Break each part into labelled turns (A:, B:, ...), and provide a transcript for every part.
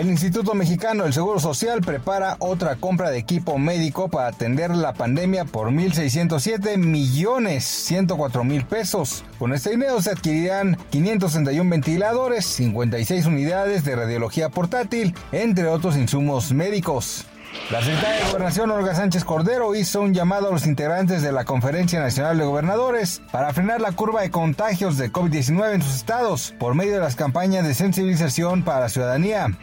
A: El Instituto Mexicano del Seguro Social prepara otra compra de equipo médico para atender la pandemia por 1.607 millones 104 mil pesos. Con este dinero se adquirirán 561 ventiladores, 56 unidades de radiología portátil, entre otros insumos médicos. La secretaria de Gobernación, Olga Sánchez Cordero, hizo un llamado a los integrantes de la Conferencia Nacional de Gobernadores para frenar la curva de contagios de COVID-19 en sus estados por medio de las campañas de sensibilización para la ciudadanía.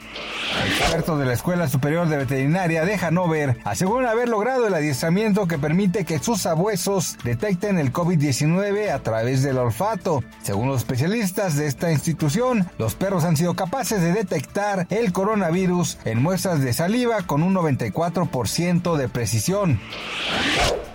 A: Expertos de la Escuela Superior de Veterinaria de Hanover aseguran haber logrado el adiestramiento que permite que sus abuesos detecten el COVID-19 a través del olfato. Según los especialistas de esta institución, los perros han sido capaces de detectar el coronavirus en muestras de saliva con un 90 94% de precisión.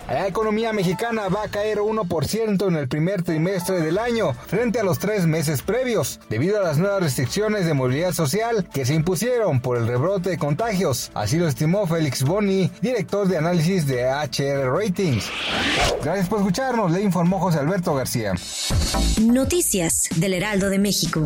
A: La economía mexicana va a caer 1% en el primer trimestre del año frente a los tres meses previos, debido a las nuevas restricciones de movilidad social que se impusieron por el rebrote de contagios. Así lo estimó Félix Boni, director de análisis de HR Ratings. Gracias por escucharnos, le informó José Alberto García.
B: Noticias del Heraldo de México.